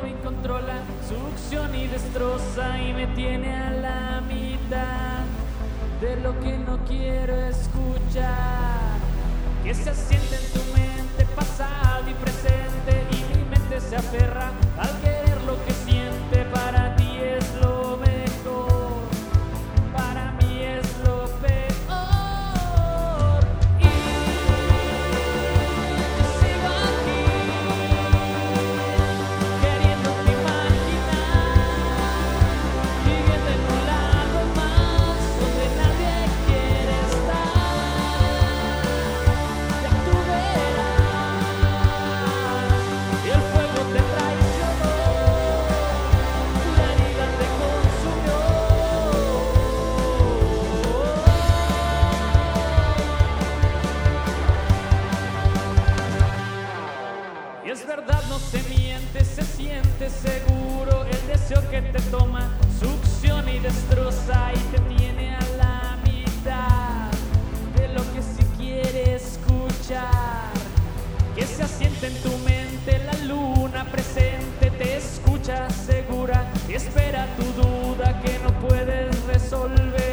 que me controla, succión y destroza y me tiene a la mitad de lo que no quiero escuchar. Que se no se miente, se siente seguro el deseo que te toma, succión y destroza y te tiene a la mitad de lo que si quiere escuchar. Que se asiente en tu mente la luna presente, te escucha segura, espera tu duda que no puedes resolver,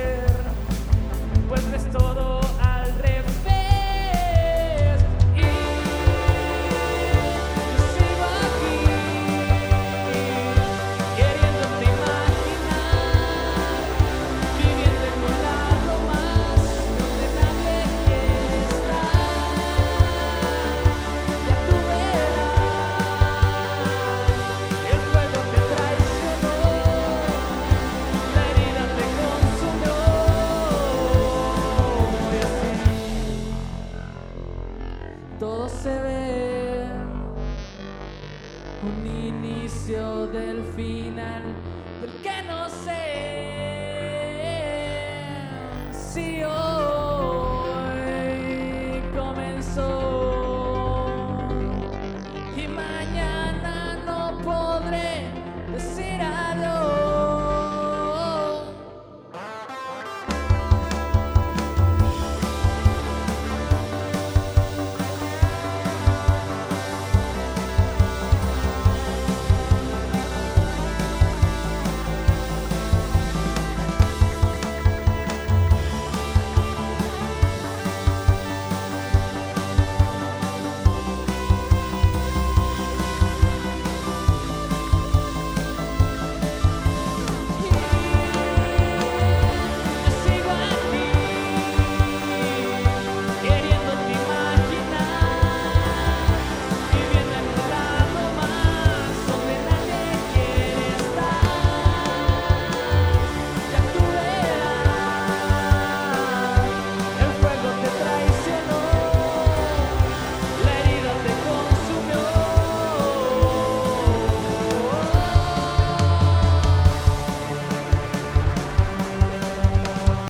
un inicio del final del que no sé